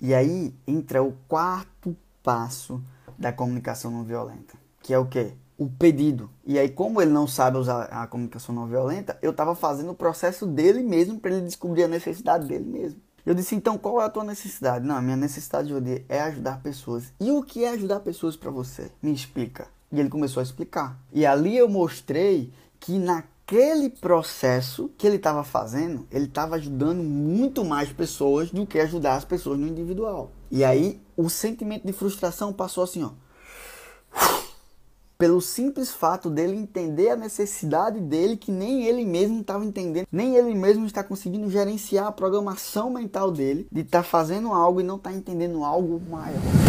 E aí entra o quarto passo da comunicação não violenta, que é o quê? O pedido. E aí, como ele não sabe usar a comunicação não violenta, eu estava fazendo o processo dele mesmo para ele descobrir a necessidade dele mesmo. Eu disse, então, qual é a tua necessidade? Não, a minha necessidade hoje é ajudar pessoas. E o que é ajudar pessoas para você? Me explica. E ele começou a explicar. E ali eu mostrei que naquele processo que ele estava fazendo, ele estava ajudando muito mais pessoas do que ajudar as pessoas no individual. E aí o sentimento de frustração passou assim, ó. Pelo simples fato dele entender a necessidade dele, que nem ele mesmo estava entendendo, nem ele mesmo está conseguindo gerenciar a programação mental dele de estar tá fazendo algo e não estar tá entendendo algo maior.